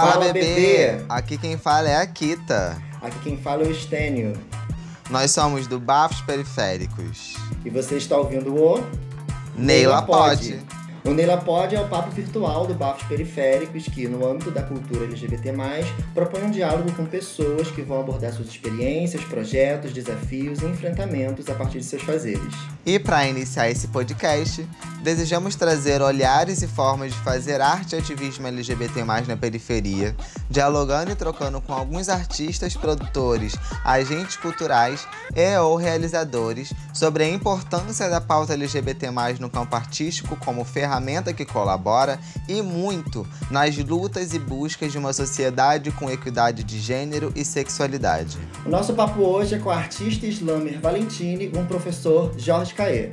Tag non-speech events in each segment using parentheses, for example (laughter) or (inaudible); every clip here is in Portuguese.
Fala, Fala bebê. bebê! Aqui quem fala é a Kita. Aqui quem fala é o Estênio. Nós somos do Bafos Periféricos. E você está ouvindo o... Neila Pode. Pode. O Neila Pod é o papo virtual do Bafos Periféricos que, no âmbito da cultura LGBT+, propõe um diálogo com pessoas que vão abordar suas experiências, projetos, desafios e enfrentamentos a partir de seus fazeres. E para iniciar esse podcast, desejamos trazer olhares e formas de fazer arte e ativismo LGBT+, na periferia, dialogando e trocando com alguns artistas, produtores, agentes culturais e ou realizadores sobre a importância da pauta LGBT+, no campo artístico como ferramenta que colabora e muito nas lutas e buscas de uma sociedade com equidade de gênero e sexualidade. O nosso papo hoje é com a artista Slamer Valentine, um professor Jorge Caê.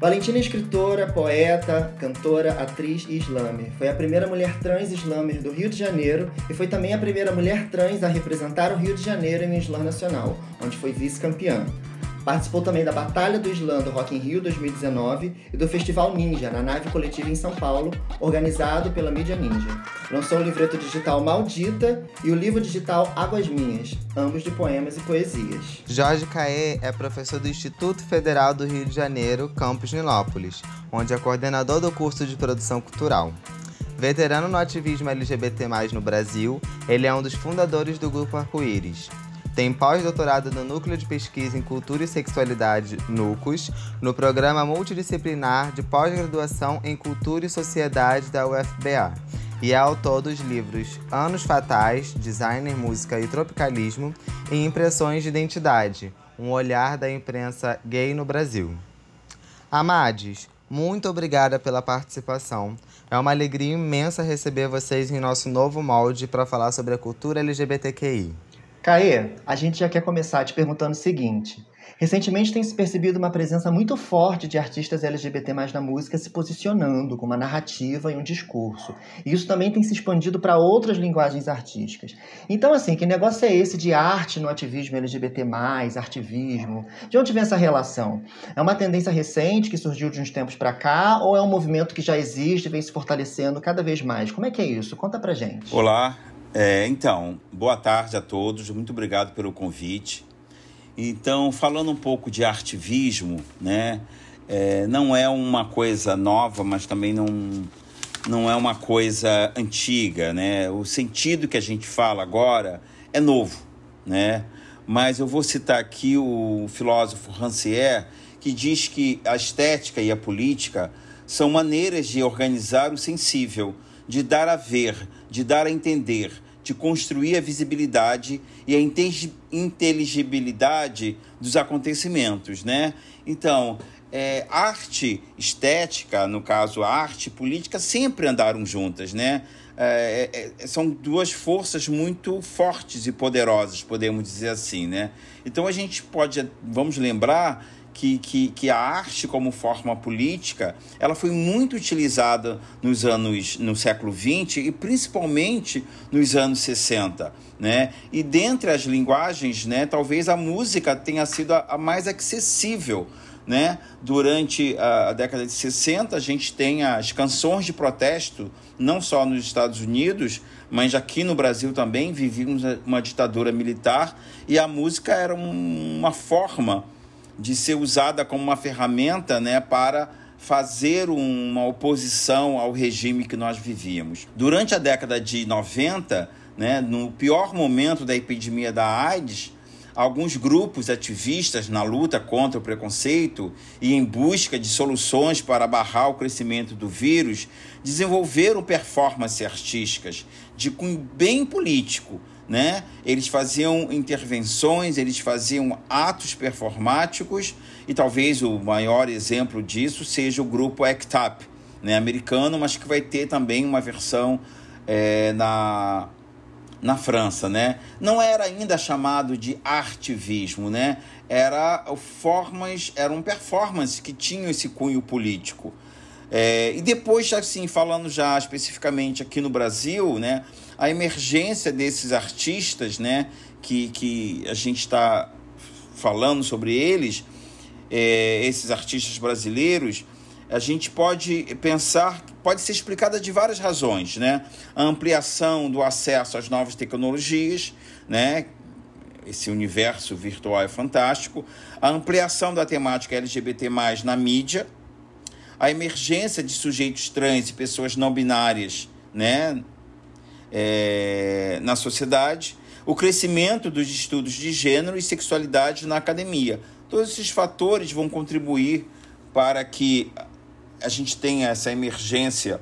Valentina é escritora, poeta, cantora, atriz e slammer. Foi a primeira mulher trans slammer do Rio de Janeiro e foi também a primeira mulher trans a representar o Rio de Janeiro em um slam nacional, onde foi vice-campeã. Participou também da Batalha do Islã do Rock in Rio 2019 e do Festival Ninja, na nave coletiva em São Paulo, organizado pela Mídia Ninja. Lançou o livreto digital Maldita e o livro digital Águas Minhas, ambos de poemas e poesias. Jorge Caê é professor do Instituto Federal do Rio de Janeiro, campus Nilópolis, onde é coordenador do curso de produção cultural. Veterano no ativismo LGBT+, no Brasil, ele é um dos fundadores do Grupo Arco-Íris, tem pós-doutorado no Núcleo de Pesquisa em Cultura e Sexualidade, NUCUS, no Programa Multidisciplinar de Pós-Graduação em Cultura e Sociedade da UFBA. E é autor dos livros Anos Fatais, Designer, Música e Tropicalismo e Impressões de Identidade, um olhar da imprensa gay no Brasil. Amades, muito obrigada pela participação. É uma alegria imensa receber vocês em nosso novo molde para falar sobre a cultura LGBTQI. Caê, a gente já quer começar te perguntando o seguinte. Recentemente tem se percebido uma presença muito forte de artistas LGBT na música se posicionando com uma narrativa e um discurso. E isso também tem se expandido para outras linguagens artísticas. Então, assim, que negócio é esse de arte no ativismo LGBT, artivismo? De onde vem essa relação? É uma tendência recente que surgiu de uns tempos para cá ou é um movimento que já existe e vem se fortalecendo cada vez mais? Como é que é isso? Conta pra gente. Olá, é, então, boa tarde a todos, muito obrigado pelo convite. Então, falando um pouco de artivismo, né, é, não é uma coisa nova, mas também não, não é uma coisa antiga, né? O sentido que a gente fala agora é novo, né? Mas eu vou citar aqui o filósofo Rancière, que diz que a estética e a política são maneiras de organizar o sensível, de dar a ver, de dar a entender, de construir a visibilidade e a inteligibilidade dos acontecimentos, né? Então, é, arte estética, no caso arte política, sempre andaram juntas, né? É, é, é, são duas forças muito fortes e poderosas, podemos dizer assim, né? Então a gente pode, vamos lembrar que, que, que a arte como forma política ela foi muito utilizada nos anos no século XX e principalmente nos anos 60 né? e dentre as linguagens né, talvez a música tenha sido a, a mais acessível né? Durante a, década de 60, a gente tem as canções de protesto, não só nos Estados Unidos, mas aqui no Brasil também. Vivíamos uma ditadura militar e a música era um, uma forma de ser usada como uma ferramenta né, para fazer uma oposição ao regime que nós vivíamos. Durante a década de 90, né, no pior momento da epidemia da AIDS, alguns grupos ativistas na luta contra o preconceito e em busca de soluções para barrar o crescimento do vírus desenvolveram performances artísticas de cunho bem político, né? Eles faziam intervenções, eles faziam atos performáticos e talvez o maior exemplo disso seja o grupo ACT UP, né? americano, mas que vai ter também uma versão é, na, na França, né? Não era ainda chamado de artivismo, né? Era formas, eram performances que tinham esse cunho político. É, e depois, assim, falando já especificamente aqui no Brasil, né, a emergência desses artistas, né, que, que a gente está falando sobre eles, é, esses artistas brasileiros, a gente pode pensar pode ser explicada de várias razões, né? A ampliação do acesso às novas tecnologias, né? Esse universo virtual é fantástico. A ampliação da temática LGBT+, na mídia. A emergência de sujeitos trans e pessoas não binárias, né? É, na sociedade. O crescimento dos estudos de gênero e sexualidade na academia. Todos esses fatores vão contribuir para que a gente tenha essa emergência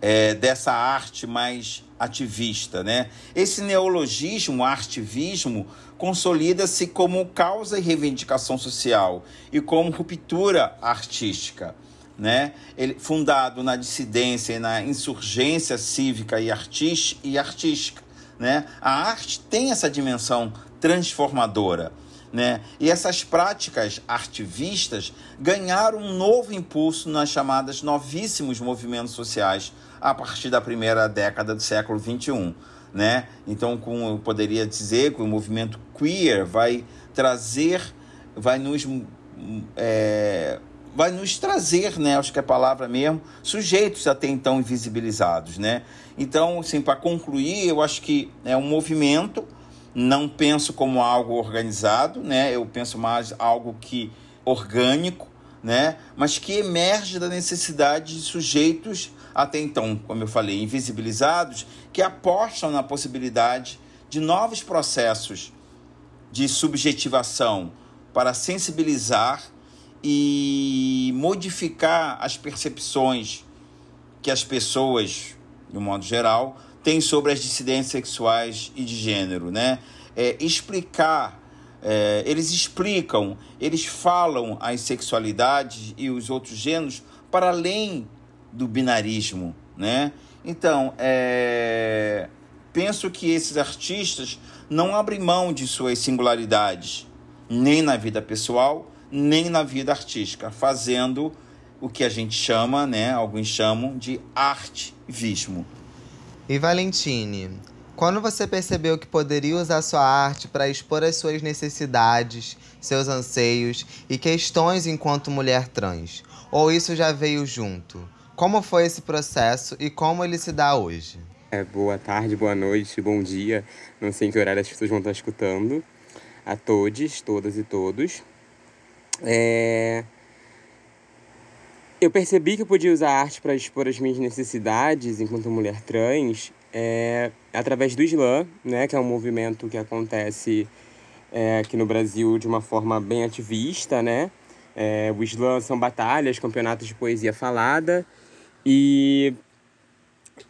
é, dessa arte mais ativista. Né? Esse neologismo, artivismo, consolida-se como causa e reivindicação social e como ruptura artística. Né? Ele, fundado na dissidência e na insurgência cívica e, artis, e artística. Né? A arte tem essa dimensão transformadora. Né? E essas práticas artivistas ganharam um novo impulso nas chamadas novíssimos movimentos sociais a partir da primeira década do século XXI. Né? Então, com, eu poderia dizer que o movimento queer vai trazer, vai nos, é, vai nos trazer, né? acho que é a palavra mesmo, sujeitos até então invisibilizados. Né? Então, assim, para concluir, eu acho que é um movimento não penso como algo organizado, né? Eu penso mais algo que orgânico, né? Mas que emerge da necessidade de sujeitos até então, como eu falei, invisibilizados, que apostam na possibilidade de novos processos de subjetivação para sensibilizar e modificar as percepções que as pessoas, de um modo geral, tem sobre as dissidências sexuais e de gênero, né? É, explicar, é, eles explicam, eles falam as sexualidades e os outros gêneros para além do binarismo, né? Então, é, penso que esses artistas não abrem mão de suas singularidades, nem na vida pessoal, nem na vida artística, fazendo o que a gente chama, né, alguns chamam de artivismo. E Valentine, quando você percebeu que poderia usar sua arte para expor as suas necessidades, seus anseios e questões enquanto mulher trans? Ou isso já veio junto? Como foi esse processo e como ele se dá hoje? É, boa tarde, boa noite, bom dia. Não sei em que horário as pessoas vão estar escutando. A todos, todas e todos. É... Eu percebi que eu podia usar a arte para expor as minhas necessidades enquanto mulher trans é, através do slam, né, que é um movimento que acontece é, aqui no Brasil de uma forma bem ativista, né? É, o slam são batalhas, campeonatos de poesia falada e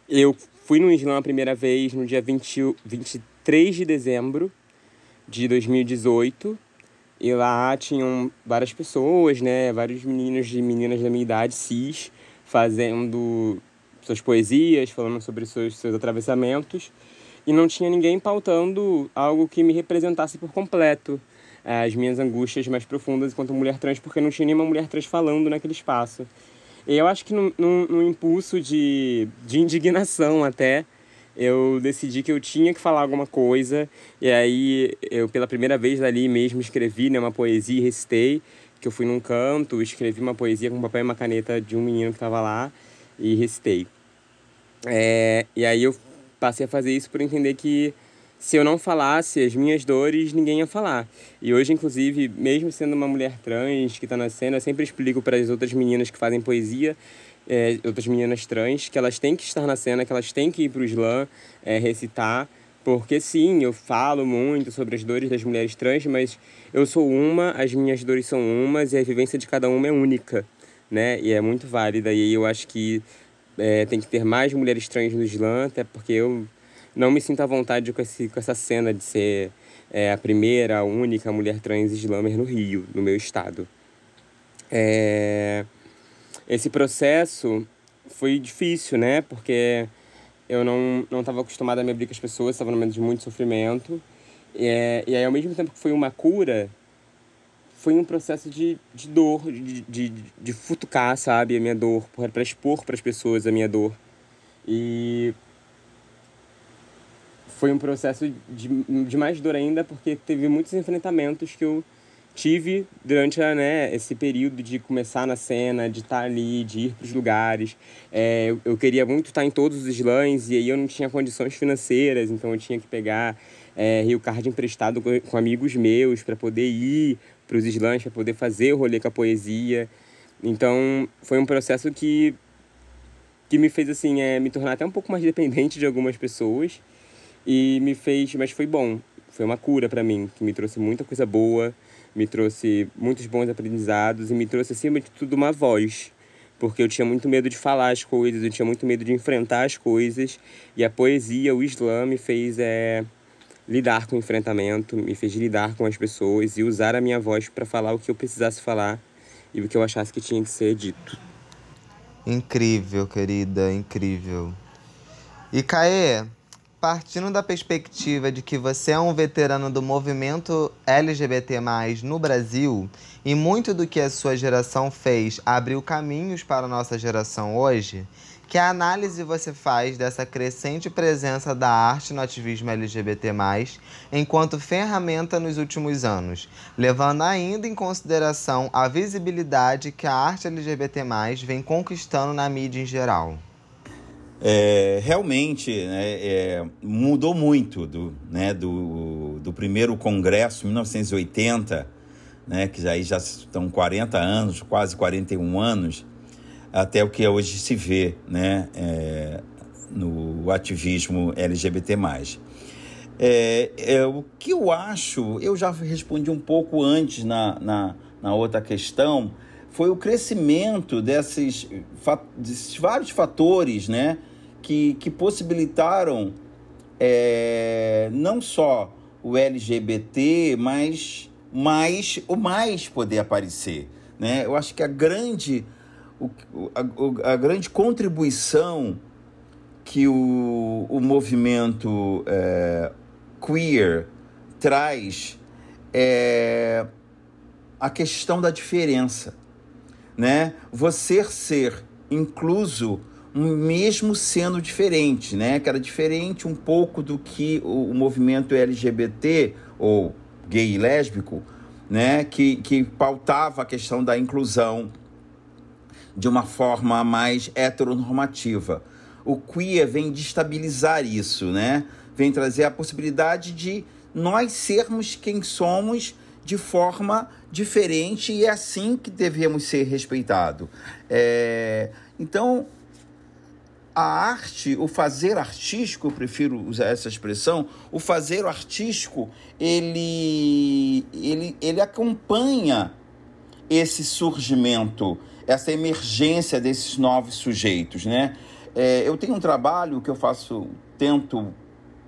eu fui no slam a primeira vez no dia 20, 23 de dezembro de 2018 e lá tinham várias pessoas, né? Vários meninos e meninas da minha idade, cis, fazendo suas poesias, falando sobre seus, seus atravessamentos. E não tinha ninguém pautando algo que me representasse por completo as minhas angústias mais profundas enquanto mulher trans, porque não tinha nenhuma mulher trans falando naquele espaço. E eu acho que num, num, num impulso de, de indignação até, eu decidi que eu tinha que falar alguma coisa. E aí eu pela primeira vez ali mesmo escrevi né, uma poesia e recitei. Que eu fui num canto, escrevi uma poesia com papel e uma caneta de um menino que estava lá e recitei. É, e aí eu passei a fazer isso por entender que se eu não falasse as minhas dores, ninguém ia falar. E hoje, inclusive, mesmo sendo uma mulher trans que está na cena, eu sempre explico para as outras meninas que fazem poesia é, outras meninas trans, que elas têm que estar na cena, que elas têm que ir para o slam é, recitar, porque sim, eu falo muito sobre as dores das mulheres trans, mas eu sou uma, as minhas dores são umas e a vivência de cada uma é única, né? E é muito válida. E eu acho que é, tem que ter mais mulheres trans no slam, até porque eu não me sinto à vontade com, esse, com essa cena de ser é, a primeira, a única mulher trans slammer no Rio, no meu estado. É... Esse processo foi difícil, né? Porque eu não não estava acostumada a me abrir com as pessoas, estava no momento de muito sofrimento. E, e aí, ao mesmo tempo que foi uma cura, foi um processo de, de dor, de, de, de futucar, sabe, a minha dor, para expor para as pessoas a minha dor. E foi um processo de, de mais dor ainda, porque teve muitos enfrentamentos que eu tive durante né, esse período de começar na cena, de estar ali, de ir para os lugares. É, eu, eu, queria muito estar em todos os slams e aí eu não tinha condições financeiras, então eu tinha que pegar é, Rio Card emprestado com, com amigos meus para poder ir para os slams, para poder fazer o rolê com a poesia. Então foi um processo que, que me fez assim, é, me tornar até um pouco mais dependente de algumas pessoas e me fez, mas foi bom. Foi uma cura para mim, que me trouxe muita coisa boa me trouxe muitos bons aprendizados e me trouxe, acima de tudo, uma voz. Porque eu tinha muito medo de falar as coisas, eu tinha muito medo de enfrentar as coisas. E a poesia, o Islã, me fez é, lidar com o enfrentamento, me fez lidar com as pessoas e usar a minha voz para falar o que eu precisasse falar e o que eu achasse que tinha que ser dito. Incrível, querida, incrível. E Caê, partindo da perspectiva de que você é um veterano do movimento LGBT+, no Brasil, e muito do que a sua geração fez abriu caminhos para a nossa geração hoje, que análise você faz dessa crescente presença da arte no ativismo LGBT+, enquanto ferramenta nos últimos anos, levando ainda em consideração a visibilidade que a arte LGBT+, vem conquistando na mídia em geral? É, realmente né, é, mudou muito do, né, do, do primeiro congresso, 1980, né, que aí já estão 40 anos, quase 41 anos, até o que hoje se vê né, é, no ativismo LGBT. É, é, o que eu acho, eu já respondi um pouco antes na, na, na outra questão, foi o crescimento desses, desses vários fatores né, que, que possibilitaram é, não só o LGBT, mas mais o mais poder aparecer. Né? Eu acho que a grande, o, a, a grande contribuição que o, o movimento é, queer traz é a questão da diferença né? Você ser incluso mesmo sendo diferente, né? Que era diferente um pouco do que o, movimento LGBT ou gay e lésbico, né? Que, que pautava a questão da inclusão de uma forma mais heteronormativa. O queer vem destabilizar isso, né? Vem trazer a possibilidade de nós sermos quem somos de forma diferente e é assim que devemos ser respeitados. É, então, a arte, o fazer artístico, eu prefiro usar essa expressão, o fazer artístico, ele, ele, ele acompanha esse surgimento, essa emergência desses novos sujeitos, né? É, eu tenho um trabalho que eu faço, tento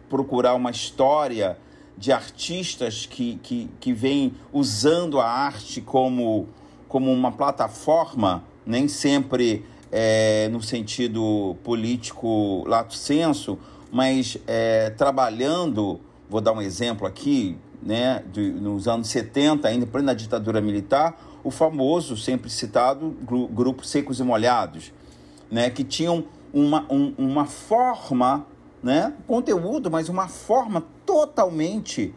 procurar uma história de artistas que, que, que vêm usando a arte como, como uma plataforma, nem sempre é, no sentido político lato senso, mas é, trabalhando, vou dar um exemplo aqui, né, de, nos anos 70, ainda na ditadura militar, o famoso, sempre citado, grupo Secos e Molhados, né, que tinham uma, um, uma forma né? conteúdo, mas uma forma totalmente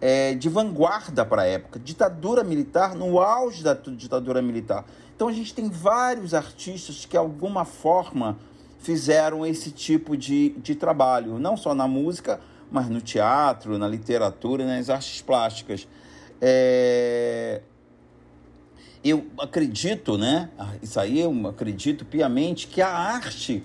é, de vanguarda para a época. Ditadura militar, no auge da ditadura militar. Então a gente tem vários artistas que, de alguma forma, fizeram esse tipo de, de trabalho, não só na música, mas no teatro, na literatura, nas artes plásticas. É... Eu acredito, né? Isso aí eu acredito piamente que a arte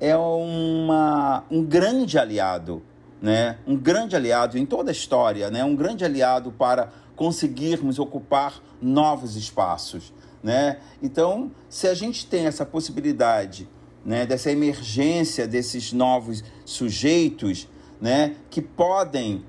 é uma, um grande aliado, né? um grande aliado em toda a história, né? um grande aliado para conseguirmos ocupar novos espaços. Né? Então, se a gente tem essa possibilidade né, dessa emergência desses novos sujeitos né, que podem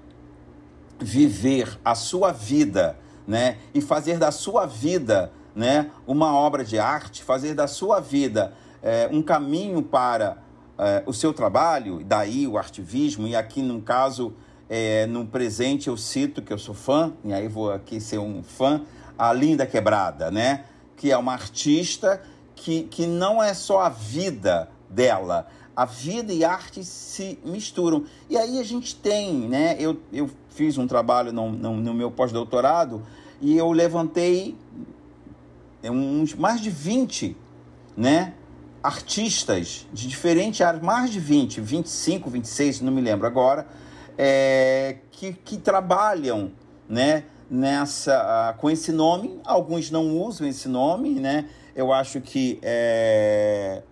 viver a sua vida né, e fazer da sua vida né, uma obra de arte, fazer da sua vida é, um caminho para é, o seu trabalho, daí o artivismo, e aqui no caso, é, no presente eu cito que eu sou fã, e aí vou aqui ser um fã, a Linda Quebrada, né? Que é uma artista que, que não é só a vida dela, a vida e a arte se misturam. E aí a gente tem, né? Eu, eu fiz um trabalho no, no, no meu pós-doutorado e eu levantei uns mais de 20, né? Artistas de diferentes áreas, mais de 20, 25, 26, não me lembro agora, é, que, que trabalham, né? Nessa, com esse nome, alguns não usam esse nome, né? Eu acho que é,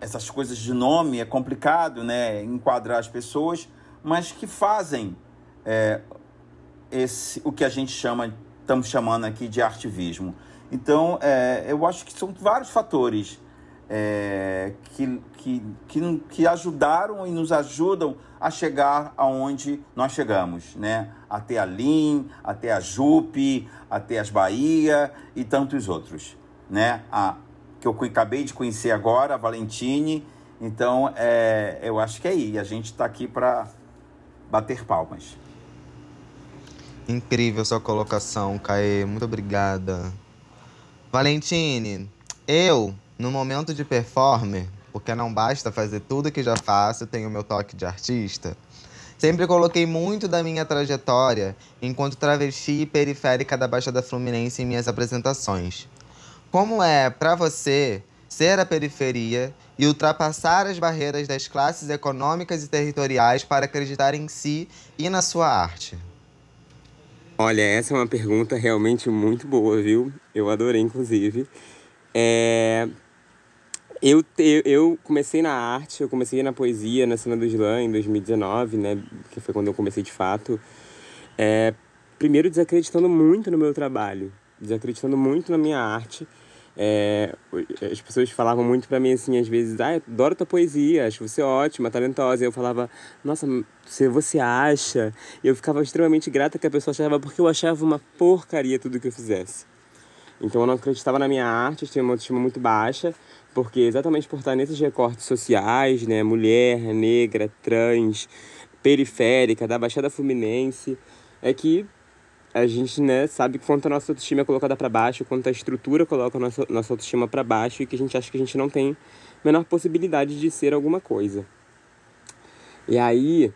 essas coisas de nome é complicado, né? Enquadrar as pessoas, mas que fazem é, esse, o que a gente chama, estamos chamando aqui de artivismo. Então, é, eu acho que são vários fatores é, que, que, que, que ajudaram e nos ajudam a chegar aonde nós chegamos, né? Até a LIM, até a JUP, até as Bahia e tantos outros, né? A, que eu acabei de conhecer agora, a Valentine. Então, é, eu acho que é aí. A gente está aqui para bater palmas. Incrível sua colocação, Caê. Muito obrigada. Valentine, eu, no momento de performer, porque não basta fazer tudo que já faço, tenho meu toque de artista. Sempre coloquei muito da minha trajetória enquanto travesti e periférica da Baixada Fluminense em minhas apresentações. Como é para você ser a periferia e ultrapassar as barreiras das classes econômicas e territoriais para acreditar em si e na sua arte? Olha, essa é uma pergunta realmente muito boa, viu? Eu adorei, inclusive. É... Eu, eu comecei na arte, eu comecei na poesia, na cena do slam em 2019, né? Que foi quando eu comecei de fato. É... Primeiro desacreditando muito no meu trabalho, desacreditando muito na minha arte. É, as pessoas falavam muito para mim assim, às vezes, ah, adoro tua poesia, acho você ótima, talentosa. E eu falava, nossa, se você acha? E eu ficava extremamente grata que a pessoa achava, porque eu achava uma porcaria tudo que eu fizesse. Então eu não acreditava na minha arte, tinha uma autoestima muito baixa, porque exatamente por estar nesses recortes sociais, né, mulher, negra, trans, periférica, da Baixada Fluminense, é que a gente né, sabe quanto a nossa autoestima é colocada para baixo, quanto a estrutura coloca a nossa, nossa autoestima para baixo e que a gente acha que a gente não tem a menor possibilidade de ser alguma coisa. E aí,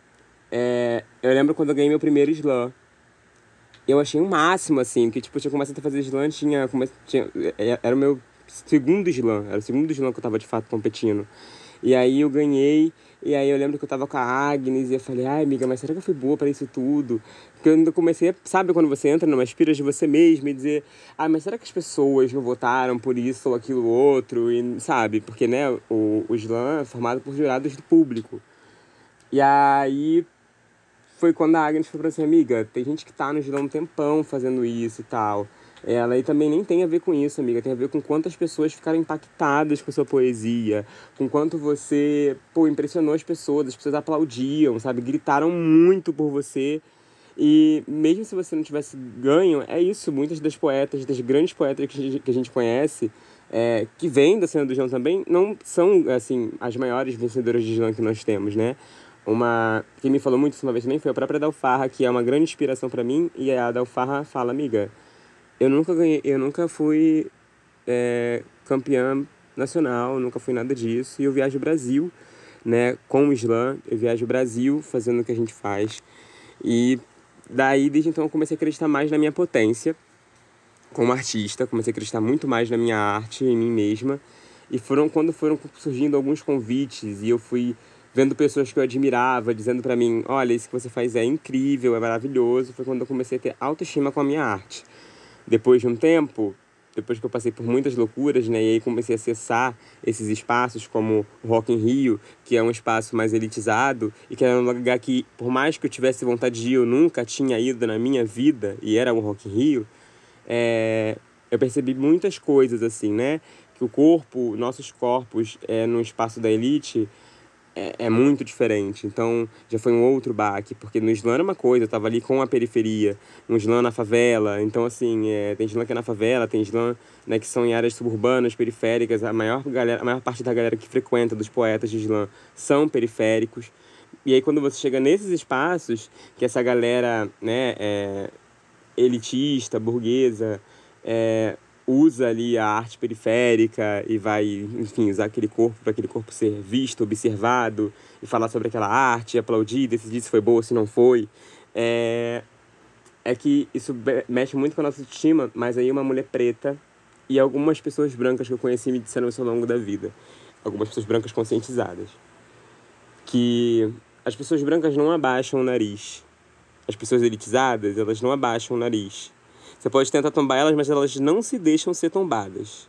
é, eu lembro quando eu ganhei meu primeiro slam. Eu achei um máximo, assim, que tipo, eu tinha começado a fazer slam, tinha, tinha, é, era o meu segundo slam, era o segundo slam que eu tava de fato competindo. E aí eu ganhei, e aí eu lembro que eu tava com a Agnes e eu falei, ai amiga, mas será que eu fui boa para isso tudo? Porque eu ainda comecei, sabe quando você entra numa espiras de você mesmo e dizer, ah, mas será que as pessoas não votaram por isso ou aquilo outro? E sabe, porque né, o, o slam é formado por jurados do público. E aí foi quando a Agnes falou assim, amiga, tem gente que tá no slam um tempão fazendo isso e tal. Ela aí também nem tem a ver com isso, amiga. Tem a ver com quantas pessoas ficaram impactadas com sua poesia, com quanto você, pô, impressionou as pessoas, as pessoas aplaudiam, sabe? Gritaram muito por você. E mesmo se você não tivesse ganho, é isso. Muitas das poetas, das grandes poetas que a gente conhece, é, que vêm da cena do João também, não são, assim, as maiores vencedoras de slam que nós temos, né? Uma... Quem me falou muito isso uma vez também foi a própria Dalfarra, que é uma grande inspiração para mim. E a Dalfarra fala, amiga eu nunca ganhei, eu nunca fui é, campeã nacional, nunca fui nada disso. E eu viajo o Brasil, né, com o slam, eu viajo o Brasil fazendo o que a gente faz. E daí, desde então, eu comecei a acreditar mais na minha potência como artista, comecei a acreditar muito mais na minha arte, em mim mesma. E foram quando foram surgindo alguns convites e eu fui vendo pessoas que eu admirava, dizendo para mim, olha, isso que você faz é incrível, é maravilhoso. Foi quando eu comecei a ter autoestima com a minha arte. Depois de um tempo, depois que eu passei por muitas loucuras, né, e aí comecei a acessar esses espaços como Rock in Rio, que é um espaço mais elitizado e que era um lugar que, por mais que eu tivesse vontade de ir, eu nunca tinha ido na minha vida, e era o Rock in Rio, é, eu percebi muitas coisas assim, né, que o corpo, nossos corpos é, no espaço da elite é, é, muito diferente. Então já foi um outro baque, porque no slam era uma coisa, eu tava ali com a periferia, no slam na favela. Então, assim, é, tem slam que é na favela, tem slam né, que são em áreas suburbanas, periféricas. A maior, galera, a maior parte da galera que frequenta, dos poetas de slam, são periféricos. E aí, quando você chega nesses espaços, que essa galera né, é, elitista, burguesa, é, usa ali a arte periférica e vai, enfim, usar aquele corpo para aquele corpo ser visto, observado e falar sobre aquela arte, aplaudir, decidir se foi boa, se não foi. É, é que isso mexe muito com a nossa autoestima, mas aí uma mulher preta e algumas pessoas brancas que eu conheci me disseram isso ao longo da vida. Algumas pessoas brancas conscientizadas. Que as pessoas brancas não abaixam o nariz. As pessoas elitizadas, elas não abaixam o nariz. Você pode tentar tombar elas, mas elas não se deixam ser tombadas.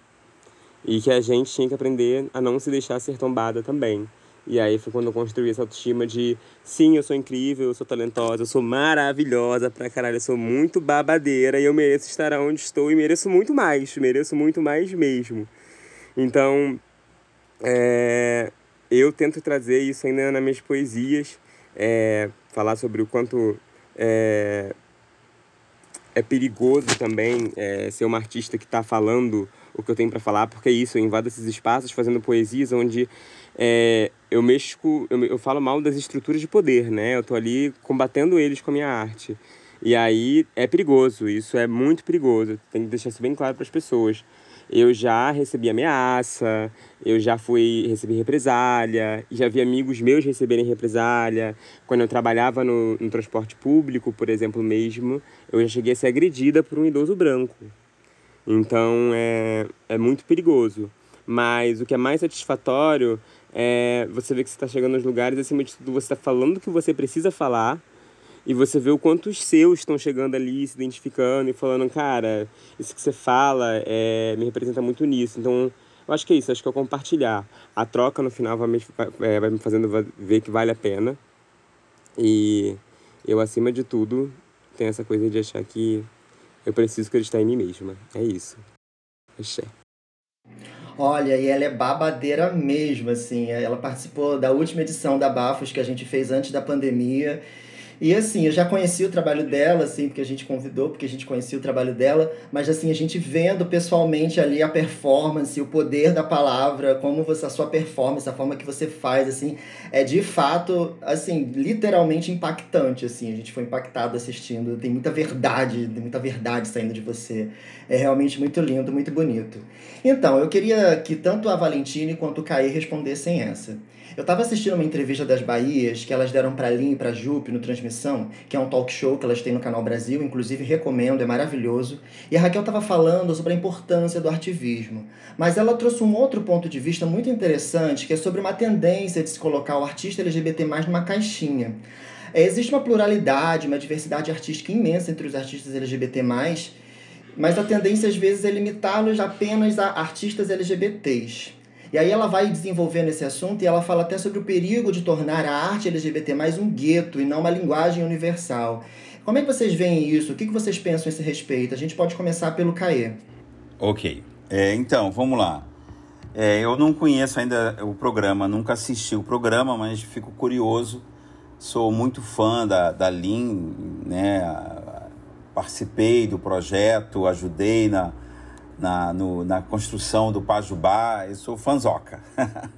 E que a gente tinha que aprender a não se deixar ser tombada também. E aí foi quando eu construí essa autoestima de sim, eu sou incrível, eu sou talentosa, eu sou maravilhosa pra caralho, eu sou muito babadeira e eu mereço estar onde estou e mereço muito mais, mereço muito mais mesmo. Então, é, eu tento trazer isso ainda nas minhas poesias, é, falar sobre o quanto é, é perigoso também é, ser uma artista que está falando o que eu tenho para falar, porque é isso, eu invado esses espaços fazendo poesias onde é, eu mexo, eu, eu falo mal das estruturas de poder, né? Eu tô ali combatendo eles com a minha arte. E aí é perigoso, isso é muito perigoso, tem que deixar isso bem claro para as pessoas. Eu já recebi ameaça, eu já fui recebi represália, já vi amigos meus receberem represália. Quando eu trabalhava no, no transporte público, por exemplo, mesmo, eu já cheguei a ser agredida por um idoso branco. Então é, é muito perigoso. Mas o que é mais satisfatório é você ver que você está chegando nos lugares, acima de tudo, você está falando o que você precisa falar e você vê o quanto os seus estão chegando ali, se identificando e falando, cara, isso que você fala é, me representa muito nisso. Então, eu acho que é isso, acho que é compartilhar. A troca no final vai me, é, vai me fazendo ver que vale a pena. E eu, acima de tudo, tenho essa coisa de achar que eu preciso acreditar em mim mesma. É isso. Axé. Olha, e ela é babadeira mesmo, assim. Ela participou da última edição da Bafos que a gente fez antes da pandemia. E assim, eu já conheci o trabalho dela, assim, porque a gente convidou, porque a gente conhecia o trabalho dela, mas assim, a gente vendo pessoalmente ali a performance, o poder da palavra, como você, a sua performance, a forma que você faz, assim, é de fato, assim, literalmente impactante, assim. A gente foi impactado assistindo, tem muita verdade, tem muita verdade saindo de você. É realmente muito lindo, muito bonito. Então, eu queria que tanto a Valentine quanto o Caí respondessem essa. Eu estava assistindo uma entrevista das Bahias que elas deram para Lin e para Jupe no Transmissão, que é um talk show que elas têm no Canal Brasil, inclusive recomendo, é maravilhoso. E a Raquel estava falando sobre a importância do artivismo. Mas ela trouxe um outro ponto de vista muito interessante, que é sobre uma tendência de se colocar o artista LGBT mais numa caixinha. É, existe uma pluralidade, uma diversidade artística imensa entre os artistas LGBT+, mas a tendência às vezes é limitá-los apenas a artistas LGBTs. E aí ela vai desenvolvendo esse assunto e ela fala até sobre o perigo de tornar a arte LGBT mais um gueto e não uma linguagem universal. Como é que vocês veem isso? O que vocês pensam a esse respeito? A gente pode começar pelo Caê. Ok. É, então, vamos lá. É, eu não conheço ainda o programa, nunca assisti o programa, mas fico curioso. Sou muito fã da, da Lin, né? Participei do projeto, ajudei na, na, no, na construção do Pajubá, eu sou fanzoca. (laughs)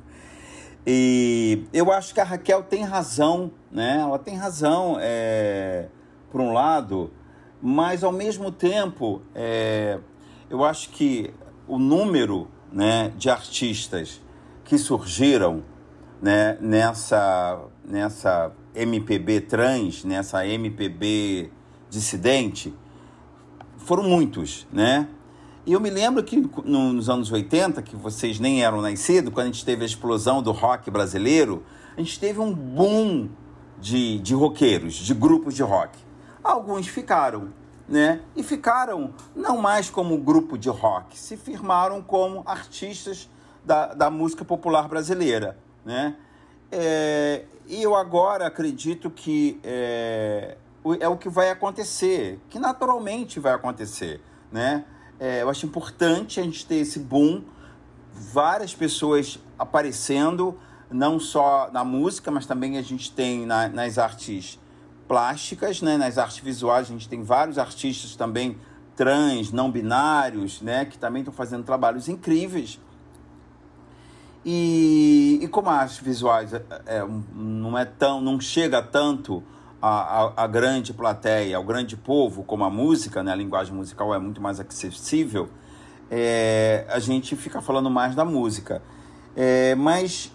e eu acho que a Raquel tem razão, né? Ela tem razão, é, por um lado, mas ao mesmo tempo, é, eu acho que o número né, de artistas que surgiram né, nessa, nessa MPB trans, nessa MPB dissidente, foram muitos, né? E eu me lembro que nos anos 80, que vocês nem eram nascidos, quando a gente teve a explosão do rock brasileiro, a gente teve um boom de, de roqueiros, de grupos de rock. Alguns ficaram, né? E ficaram não mais como grupo de rock, se firmaram como artistas da, da música popular brasileira, né? É, e eu agora acredito que é, é o que vai acontecer, que naturalmente vai acontecer, né? É, eu acho importante a gente ter esse boom, várias pessoas aparecendo, não só na música, mas também a gente tem na, nas artes plásticas, né? nas artes visuais, a gente tem vários artistas também trans, não binários, né? que também estão fazendo trabalhos incríveis. E, e como as visuais é, é, não é tão, não chega tanto a, a, a, grande plateia, ao grande povo, como a música, né? a linguagem musical é muito mais acessível, é, a gente fica falando mais da música. É, mas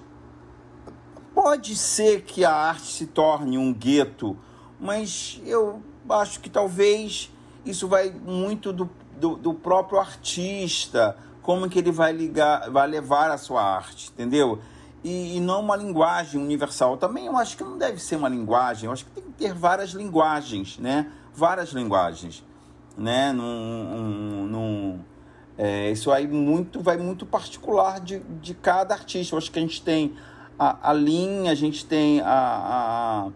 pode ser que a arte se torne um gueto, mas eu acho que talvez isso vai muito do, do, do próprio artista, como que ele vai ligar, vai levar a sua arte, entendeu? E, e, não uma linguagem universal. Também eu acho que não deve ser uma linguagem, eu acho que tem ter várias linguagens, né? Várias linguagens, né? Num, num, é, isso aí muito, vai muito particular de, de cada artista. Eu acho que a gente tem a, a linha, a gente tem a,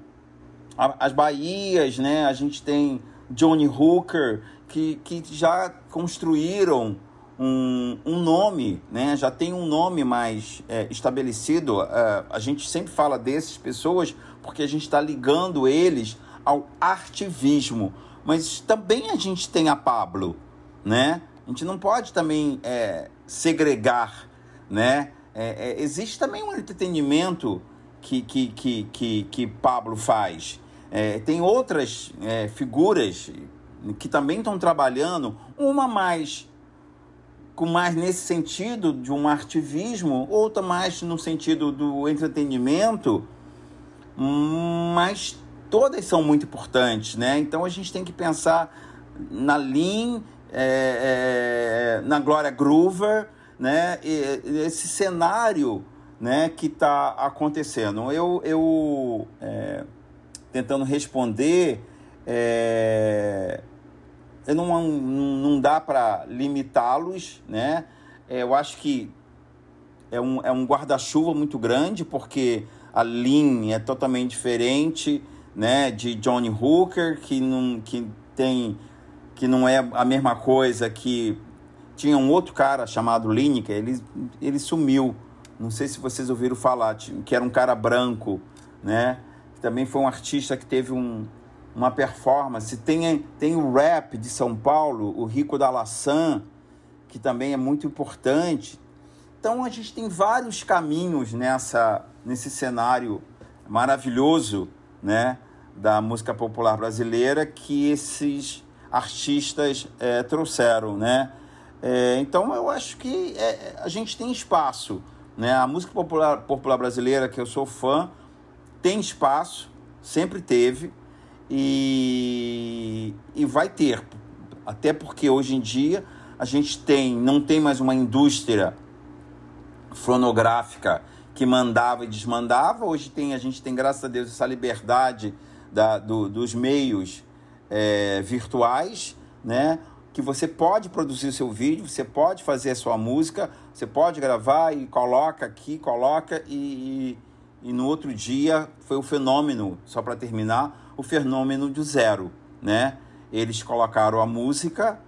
a, a, as Bahias, né? A gente tem Johnny Hooker, que, que já construíram um, um nome, né? já tem um nome mais é, estabelecido. É, a gente sempre fala dessas pessoas porque a gente está ligando eles ao artivismo. Mas também a gente tem a Pablo, né? A gente não pode também é, segregar, né? É, é, existe também um entretenimento que, que, que, que, que Pablo faz. É, tem outras figuras que também estão trabalhando, uma mais mais nesse sentido de um artivismo, outra mais no sentido do entretenimento, mas todas são muito importantes, né? Então a gente tem que pensar na Lin, é, é, na Glória Groover, né? E, esse cenário, né, que está acontecendo. Eu, eu é, tentando responder, é, não, não dá para limitá-los, né? É, eu acho que é um, é um guarda-chuva muito grande, porque a Lin é totalmente diferente né, de Johnny Hooker, que não, que tem que não é a mesma coisa que tinha um outro cara chamado Lineker, ele, ele sumiu. Não sei se vocês ouviram falar, que era um cara branco, né? Também foi um artista que teve um, uma performance. Tem, tem o rap de São Paulo, o Rico da Laçã, que também é muito importante. Então a gente tem vários caminhos nessa, nesse cenário maravilhoso né, da música popular brasileira que esses artistas é, trouxeram, né? É, então eu acho que é, a gente tem espaço, né? A música popular, popular brasileira que eu sou fã tem espaço, sempre teve e, e vai ter, até porque hoje em dia a gente tem, não tem mais uma indústria fonográfica que mandava e desmandava. Hoje tem, a gente tem, graças a Deus, essa liberdade da, do, dos meios é, virtuais, né? Que você pode produzir o seu vídeo, você pode fazer a sua música, você pode gravar e coloca aqui, coloca e, e, e no outro dia foi o fenômeno, só para terminar, o fenômeno do zero, né? Eles colocaram a música,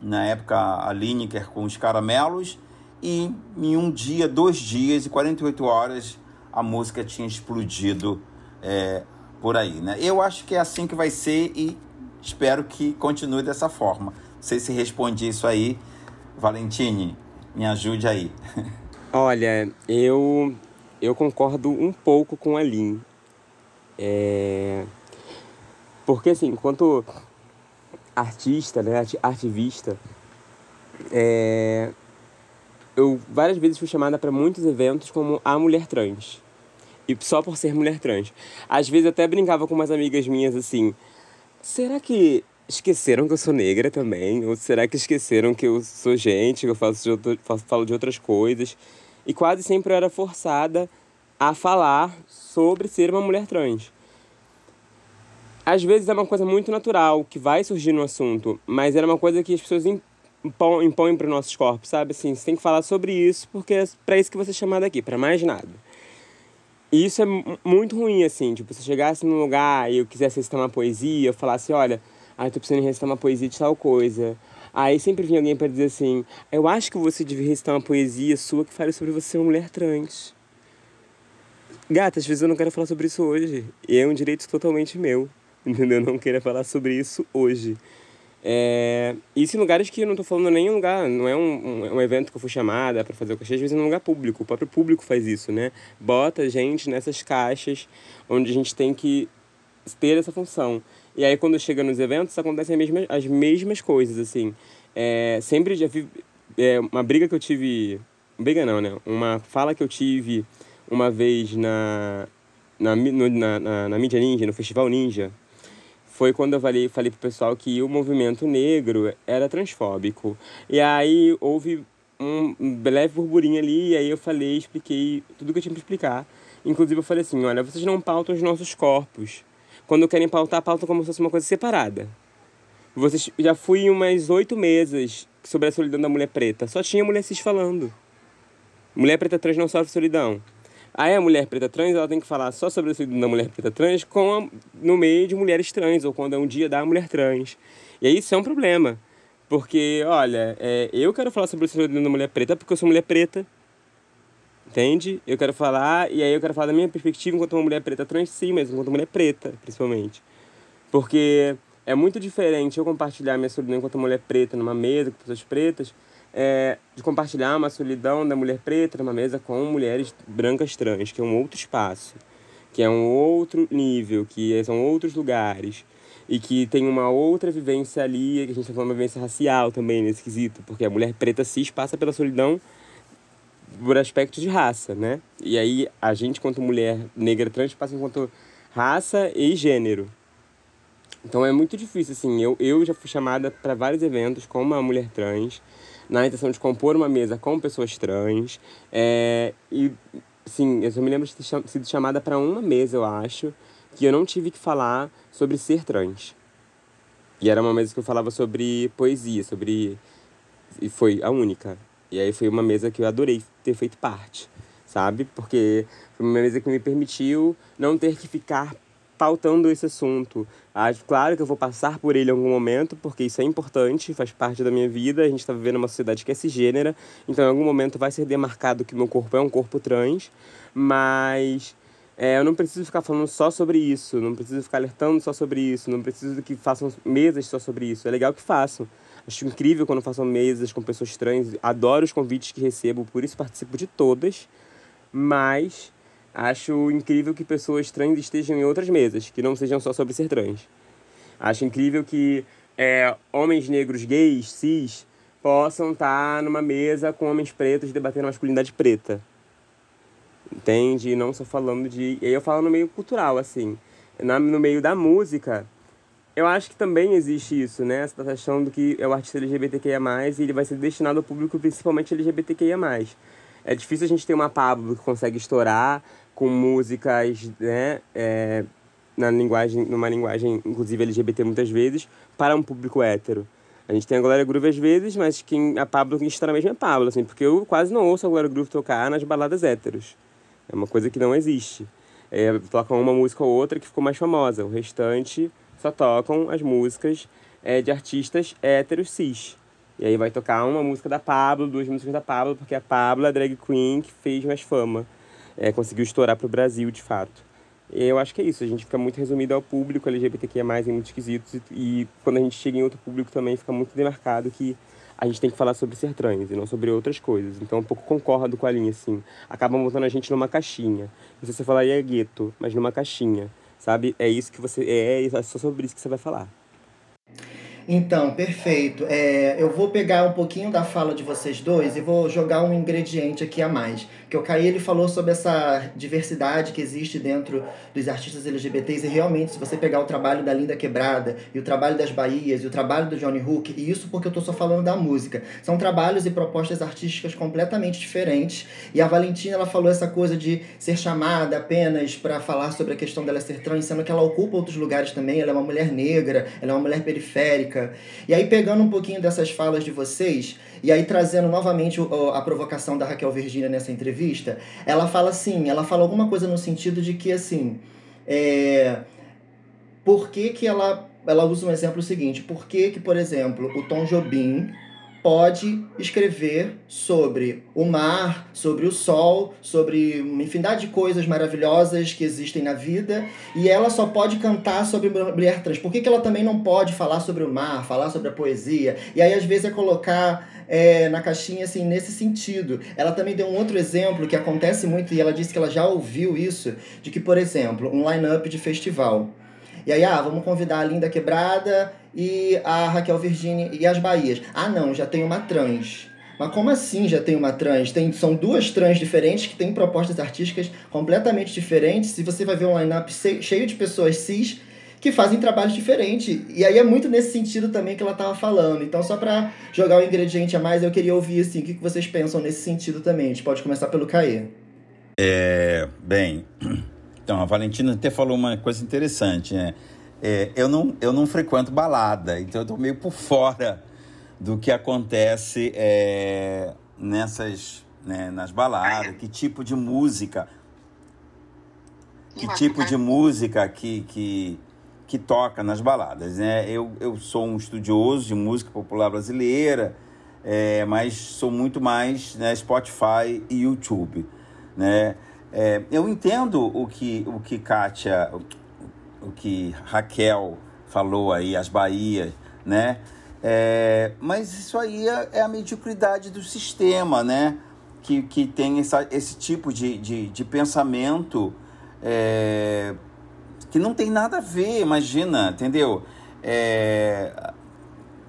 na época a Lineker com os caramelos, e em um dia, dois dias e 48 horas a música tinha explodido é, por aí, né? Eu acho que é assim que vai ser e espero que continue dessa forma. Não sei se respondi isso aí. Valentine, me ajude aí. (laughs) Olha, eu, eu concordo um pouco com a Lin. É... Porque, assim, enquanto artista, né, ativista, é... eu várias vezes fui chamada para muitos eventos como a mulher trans. E só por ser mulher trans. Às vezes até brincava com umas amigas minhas assim, Será que esqueceram que eu sou negra também? Ou será que esqueceram que eu sou gente, que eu faço de outro, faço, falo de outras coisas? E quase sempre eu era forçada a falar sobre ser uma mulher trans. Às vezes é uma coisa muito natural, que vai surgir no assunto, mas era uma coisa que as pessoas impõem, para os nossos corpos, sabe? Assim, você tem que falar sobre isso, porque é para isso que você é chamado aqui, para mais nada. E isso é muito ruim, assim, tipo, se eu chegasse num lugar e eu quisesse recitar uma poesia, eu falasse, olha, ah, eu tô precisando recitar uma poesia de tal coisa. Aí sempre vinha alguém para dizer assim, eu acho que você devia recitar uma poesia sua que fale sobre você ser uma mulher trans. Gata, às vezes eu não quero falar sobre isso hoje. E é um direito totalmente meu, (laughs) entendeu? Eu não quero falar sobre isso hoje. É, isso em lugares que eu não estou falando nem em lugar, não é um, um, um, evento que eu fui chamada para fazer o cachê, às vezes é um lugar público, o próprio público faz isso, né? Bota gente nessas caixas onde a gente tem que ter essa função. E aí quando chega nos eventos acontecem as mesmas, as mesmas coisas, assim. É, sempre já vi é, uma briga que eu tive. Briga não, né? Uma fala que eu tive uma vez na, na, no, na, na, na mídia ninja, no Festival Ninja, foi quando eu falei, falei pro pessoal que o movimento negro era transfóbico. E aí houve um leve burburinho ali, e aí eu falei, expliquei tudo que eu tinha para explicar. Inclusive eu falei assim, olha, vocês não pautam os nossos corpos. Quando querem pautar, pautam como se fosse uma coisa separada. Vocês já fui em umas oito mesas sobre a solidão da mulher preta. Só tinha mulher cis falando. Mulher preta trans não sofre solidão. Aí a mulher preta trans ela tem que falar só sobre a solidão da mulher preta trans com no meio de mulheres trans, ou quando é um dia da mulher trans. E aí isso é um problema. Porque, olha, é, eu quero falar sobre a solidão da mulher preta porque eu sou mulher preta. Entende? Eu quero falar, e aí eu quero falar da minha perspectiva enquanto uma mulher preta trans, sim, mas enquanto mulher preta, principalmente. Porque é muito diferente eu compartilhar minha solidão enquanto mulher preta numa mesa com pessoas pretas, é, de compartilhar uma solidão da mulher preta numa mesa com mulheres brancas trans, que é um outro espaço, que é um outro nível, que são outros lugares e que tem uma outra vivência ali, que a gente está falando uma vivência racial também nesse quesito, porque a mulher preta cis passa pela solidão por aspecto de raça, né? E aí a gente, quanto mulher negra trans, passa enquanto raça e gênero. Então é muito difícil, assim. Eu, eu já fui chamada para vários eventos com uma mulher trans, na intenção de compor uma mesa com pessoas trans. É, e, sim, eu só me lembro de ter sido chamada para uma mesa, eu acho, que eu não tive que falar sobre ser trans. E era uma mesa que eu falava sobre poesia, sobre. E foi a única. E aí foi uma mesa que eu adorei ter feito parte, sabe? Porque foi uma mesa que me permitiu não ter que ficar pautando esse assunto. Acho, claro que eu vou passar por ele em algum momento, porque isso é importante, faz parte da minha vida. A gente está vivendo uma sociedade que é cisgênera, então em algum momento vai ser demarcado que meu corpo é um corpo trans, mas é, eu não preciso ficar falando só sobre isso, não preciso ficar alertando só sobre isso, não preciso que façam mesas só sobre isso. É legal que façam, Acho incrível quando faço mesas com pessoas trans. Adoro os convites que recebo, por isso participo de todas. Mas acho incrível que pessoas trans estejam em outras mesas, que não sejam só sobre ser trans. Acho incrível que é, homens negros gays, cis, possam estar numa mesa com homens pretos debatendo masculinidade preta. Entende? Não só falando de. E aí eu falo no meio cultural, assim. no meio da música, eu acho que também existe isso, né? Essa questão do que é o artista LGBTQIA+, e ele vai ser destinado ao público principalmente LGBTQIA+. É difícil a gente ter uma Pablo que consegue estourar com músicas, né? É, na linguagem, numa linguagem, inclusive LGBT muitas vezes, para um público hétero. A gente tem a Glória Groove às vezes, mas quem, a Pablo que estoura mesmo é a Pablo, assim, porque eu quase não ouço a Glória Groove tocar nas baladas héteros. É uma coisa que não existe. É, tocam uma música ou outra que ficou mais famosa. O restante só tocam as músicas é, de artistas héteros cis. E aí vai tocar uma música da Pablo, duas músicas da Pablo, porque a Pablo é a drag queen que fez mais fama. É, conseguiu estourar para o Brasil, de fato. Eu acho que é isso, a gente fica muito resumido ao público LGBTQIA+, em muitos quesitos, e, e quando a gente chega em outro público também fica muito demarcado que a gente tem que falar sobre ser trans e não sobre outras coisas. Então, um pouco concordo com a linha, assim. Acabam botando a gente numa caixinha. Não sei se você falaria gueto, mas numa caixinha. Sabe? É isso que você. É, é só sobre isso que você vai falar. Então, perfeito. É, eu vou pegar um pouquinho da fala de vocês dois e vou jogar um ingrediente aqui a mais. Que o Caí ele falou sobre essa diversidade que existe dentro dos artistas LGBTs e realmente, se você pegar o trabalho da Linda Quebrada e o trabalho das Bahias e o trabalho do Johnny Hook, e isso porque eu tô só falando da música, são trabalhos e propostas artísticas completamente diferentes. E a Valentina ela falou essa coisa de ser chamada apenas para falar sobre a questão dela ser trans, sendo que ela ocupa outros lugares também. Ela é uma mulher negra, ela é uma mulher periférica e aí, pegando um pouquinho dessas falas de vocês, e aí trazendo novamente a provocação da Raquel Virginia nessa entrevista, ela fala assim, ela fala alguma coisa no sentido de que, assim, é... por que que ela, ela usa um exemplo seguinte, por que que, por exemplo, o Tom Jobim pode escrever sobre o mar, sobre o sol, sobre uma infinidade de coisas maravilhosas que existem na vida, e ela só pode cantar sobre mulher trans. Por que, que ela também não pode falar sobre o mar, falar sobre a poesia? E aí, às vezes, é colocar é, na caixinha assim, nesse sentido. Ela também deu um outro exemplo que acontece muito, e ela disse que ela já ouviu isso, de que, por exemplo, um line-up de festival. E aí, ah, vamos convidar a Linda Quebrada e a Raquel Virginia e as Bahias. Ah, não, já tem uma trans. Mas como assim já tem uma trans? Tem, são duas trans diferentes que têm propostas artísticas completamente diferentes. E você vai ver um line-up cheio de pessoas cis que fazem trabalhos diferentes. E aí é muito nesse sentido também que ela estava falando. Então, só para jogar o ingrediente a mais, eu queria ouvir assim, o que vocês pensam nesse sentido também. A gente pode começar pelo Caê. É, bem, então a Valentina até falou uma coisa interessante, né? É, eu, não, eu não frequento balada, então eu tô meio por fora do que acontece é, nessas, né, nas baladas, que tipo de música, que tipo de música que, que, que toca nas baladas, né? Eu, eu sou um estudioso de música popular brasileira, é, mas sou muito mais né, Spotify e YouTube, né? É, eu entendo o que, o que Kátia, o que Raquel falou aí, as Bahias, né? É, mas isso aí é, é, a mediocridade do sistema, né? Que, que tem essa, esse tipo de, de, de pensamento é, que não tem nada a ver, imagina, entendeu? É,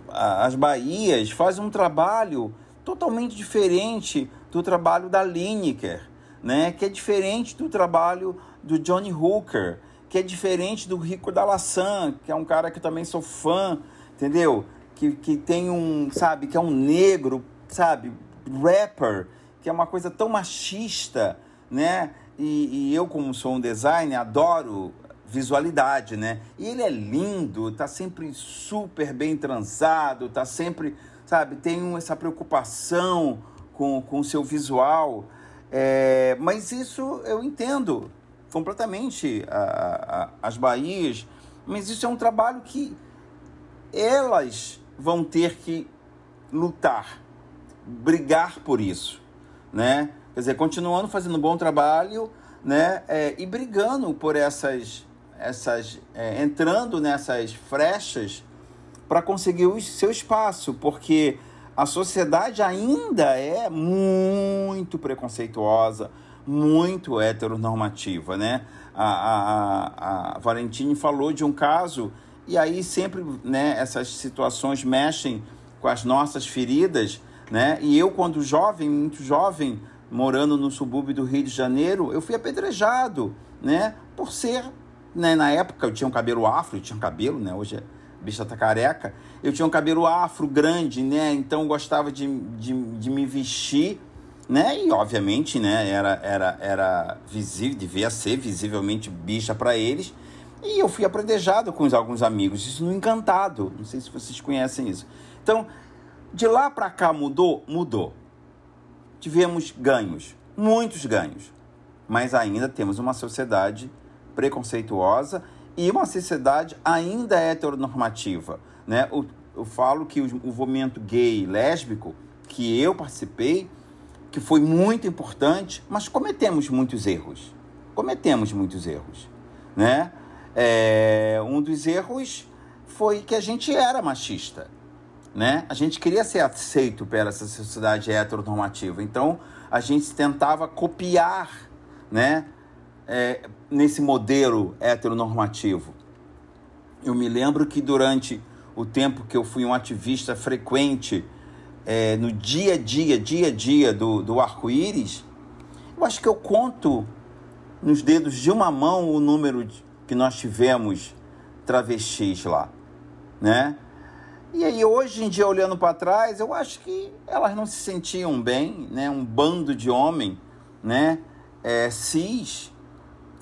as Bahias fazem um trabalho totalmente diferente do trabalho da Lineker, né? Que é diferente do trabalho do Johnny Hooker que é diferente do Rico da Laçã, que é um cara que também sou fã, entendeu? Que, que tem um, sabe, que é um negro, sabe, rapper, que é uma coisa tão machista, né? E, e eu, como sou um designer, adoro visualidade, né? E ele é lindo, tá sempre super bem transado, tá sempre, sabe, tem essa preocupação com o seu visual. É, mas isso eu entendo, completamente a, a, as Bahias, mas isso é um trabalho que elas vão ter que lutar, brigar por isso, né? Quer dizer, continuando fazendo bom trabalho, né? É, e brigando por essas, essas é, entrando nessas frechas para conseguir o seu espaço, porque a sociedade ainda é muito preconceituosa, muito heteronormativa, né? A, a, a Valentine falou de um caso e aí sempre, né, essas situações mexem com as nossas feridas, né? E eu quando jovem, muito jovem, morando no subúrbio do Rio de Janeiro, eu fui apedrejado, né, por ser, né, na época eu tinha um cabelo afro, eu tinha um cabelo, né, hoje é bicha tá careca, eu tinha um cabelo afro grande, né, então gostava de, de, de me vestir né? E obviamente, né, era era era visível, devia ser visivelmente bicha para eles. E eu fui apredejado com alguns amigos, isso no Encantado. Não sei se vocês conhecem isso. Então, de lá para cá mudou, mudou. Tivemos ganhos, muitos ganhos, mas ainda temos uma sociedade preconceituosa e uma sociedade ainda heteronormativa, né? Eu, eu falo que o, o movimento gay lésbico que eu participei que foi muito importante, mas cometemos muitos erros. Cometemos muitos erros, né? É, um dos erros foi que a gente era machista, né? A gente queria ser aceito pela essa sociedade heteronormativa, então a gente tentava copiar, né? É, nesse modelo heteronormativo. Eu me lembro que durante o tempo que eu fui um ativista frequente é, no dia a dia, dia a dia do, do arco-íris, eu acho que eu conto nos dedos de uma mão o número que nós tivemos travestis lá, né? E aí hoje em dia olhando para trás, eu acho que elas não se sentiam bem, né? Um bando de homem, né? É, cis,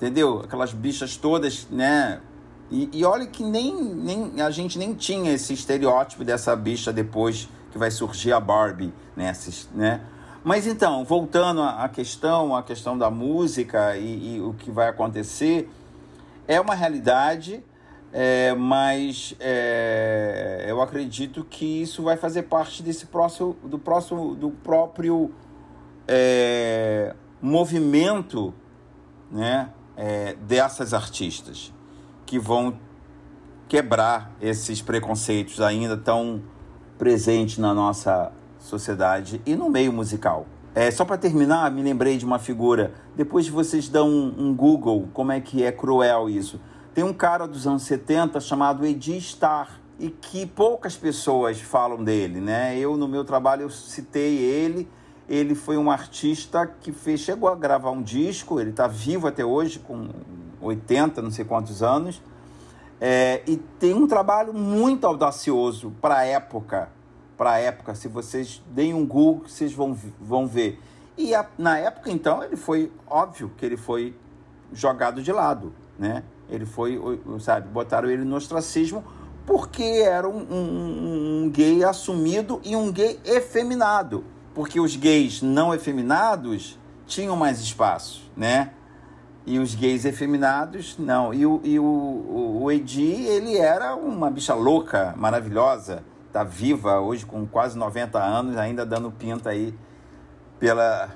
entendeu? Aquelas bichas todas, né? E, e olha que nem, nem a gente nem tinha esse estereótipo dessa bicha depois que vai surgir a Barbie, né? né? Mas então, voltando à questão, a questão da música e, e, o que vai acontecer, é uma realidade, é, mas é, eu acredito que isso vai fazer parte desse próximo, do próximo, do próprio é, movimento, né, é, dessas artistas que vão quebrar esses preconceitos ainda tão presente na nossa sociedade e no meio musical. É, só para terminar, me lembrei de uma figura. Depois vocês dão um, um, Google, como é que é cruel isso. Tem um cara dos anos 70 chamado Edi Starr. e que poucas pessoas falam dele, né? Eu no meu trabalho eu citei ele. Ele foi um artista que fez, chegou a gravar um disco. Ele está vivo até hoje com 80, não sei quantos anos. É, e tem um trabalho muito audacioso para a época. Para a época, se vocês deem um Google, vocês vão, vão ver. E a, na época, então, ele foi óbvio que ele foi jogado de lado, né? Ele foi, sabe, botaram ele no ostracismo porque era um, um, um, gay assumido e um gay efeminado. Porque os gays não efeminados tinham mais espaço, né? E os gays efeminados, não. E o, e o, o Edi, ele era uma bicha louca, maravilhosa, tá viva hoje com quase 90 anos, ainda dando pinta aí pela,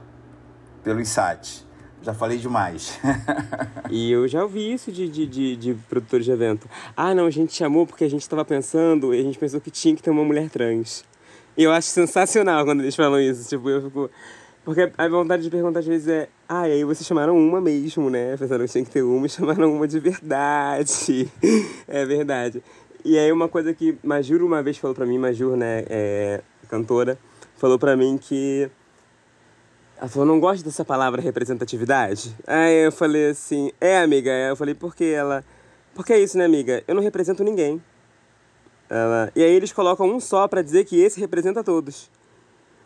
pelo ISAT. Já falei demais. (laughs) e eu já ouvi isso de, de, de, de produtores de evento. Ah, não, a gente chamou porque a gente estava pensando e a gente pensou que tinha que ter uma mulher trans. Eu acho sensacional quando eles falam isso. Tipo, eu fico. Porque a vontade de perguntar às vezes é: ah, e aí vocês chamaram uma mesmo, né? Pensaram que tinha que ter uma e (laughs) chamaram uma de verdade. é verdade. E aí uma coisa que Majur uma vez falou pra mim, Majur, né, é, cantora, falou pra mim que ela falou, não gosto dessa palavra representatividade. Aí eu falei assim, é amiga. Eu falei, por que ela? Porque é isso, né, amiga? Eu não represento ninguém. Ela... E aí eles colocam um só para dizer que esse representa todos.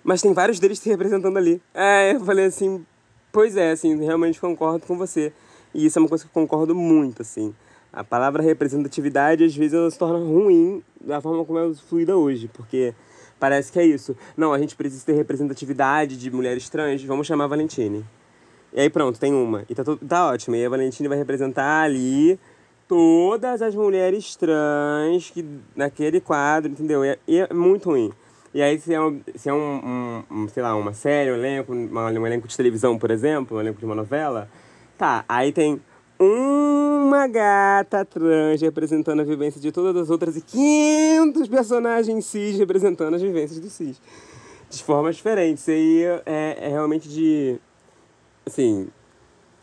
Mas tem vários deles (laughs) se representando ali. Aí eu falei assim, pois é, assim, realmente concordo com você. E isso é uma coisa que eu concordo muito, assim. A palavra representatividade, às vezes, ela se torna ruim da forma como é fluida hoje, porque Parece que é isso. Não, a gente precisa ter representatividade de mulheres trans, vamos chamar a Valentine. E aí pronto, tem uma. E tá, tudo, tá ótimo. E a Valentine vai representar ali todas as mulheres trans que, naquele quadro, entendeu? E é, e é muito ruim. E aí, se é, um, se é um, um, sei lá, uma série, um elenco, uma, um elenco de televisão, por exemplo, um elenco de uma novela, tá, aí tem uma gata trans representando a vivência de todas as outras e 500 personagens cis representando as vivências do cis. De formas diferentes. Isso aí é, é realmente de. Assim.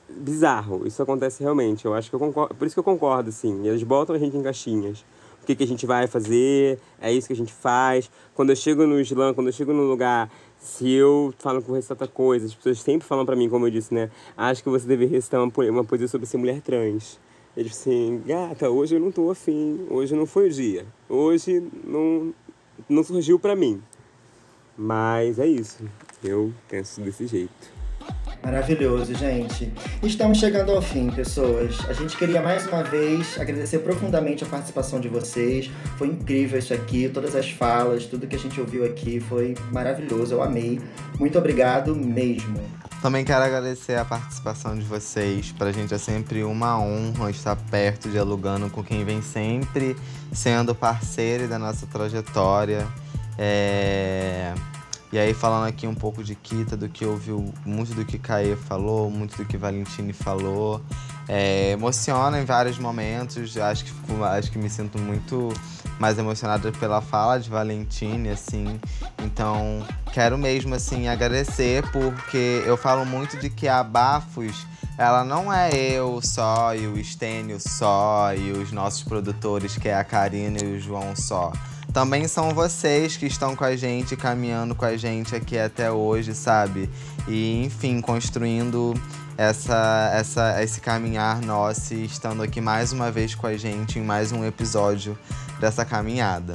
Bizarro. Isso acontece realmente. Eu acho que eu concordo. Por isso que eu concordo, assim. Eles botam a gente em caixinhas. O que, que a gente vai fazer, é isso que a gente faz. Quando eu chego no slam, quando eu chego num lugar se eu falo com recitar coisas, as pessoas sempre falam para mim, como eu disse, né? Acho que você deveria recitar uma, uma poesia sobre ser mulher trans. Eles assim, gata, hoje eu não tô afim, hoje não foi o dia, hoje não, não surgiu para mim. Mas é isso, eu penso desse jeito. Maravilhoso, gente. Estamos chegando ao fim, pessoas. A gente queria mais uma vez agradecer profundamente a participação de vocês. Foi incrível isso aqui, todas as falas, tudo que a gente ouviu aqui foi maravilhoso. Eu amei. Muito obrigado mesmo. Também quero agradecer a participação de vocês. Pra gente é sempre uma honra estar perto, dialogando com quem vem sempre sendo parceiro da nossa trajetória. É... E aí falando aqui um pouco de Kita, do que ouviu, muito do que Caê falou, muito do que Valentine falou. É, emociona em vários momentos. Acho que, acho que me sinto muito mais emocionada pela fala de Valentine, assim. Então, quero mesmo, assim, agradecer, porque eu falo muito de que a Bafos, ela não é eu só, e o Estênio só, e os nossos produtores, que é a Karina e o João só também são vocês que estão com a gente, caminhando com a gente aqui até hoje, sabe? E, enfim, construindo essa, essa, esse caminhar nosso e estando aqui mais uma vez com a gente em mais um episódio dessa caminhada.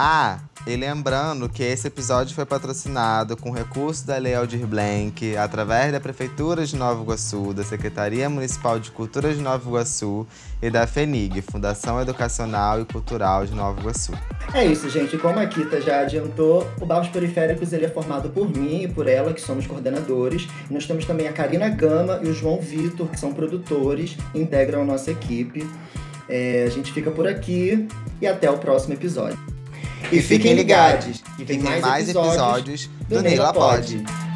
Ah, e lembrando que esse episódio foi patrocinado com recurso da Lei Aldir Blanc, através da Prefeitura de Nova Iguaçu, da Secretaria Municipal de Cultura de Nova Iguaçu e da FENIG, Fundação Educacional e Cultural de Nova Iguaçu. É isso, gente. Como a Kita já adiantou, o Bairros Periféricos ele é formado por mim e por ela, que somos coordenadores. Nós temos também a Karina Gama e o João Vitor, que são produtores e integram a nossa equipe. É, a gente fica por aqui e até o próximo episódio. E, fiquem ligados, que vem mais, mais episódios, episódios do, do Neila Pod. Pod.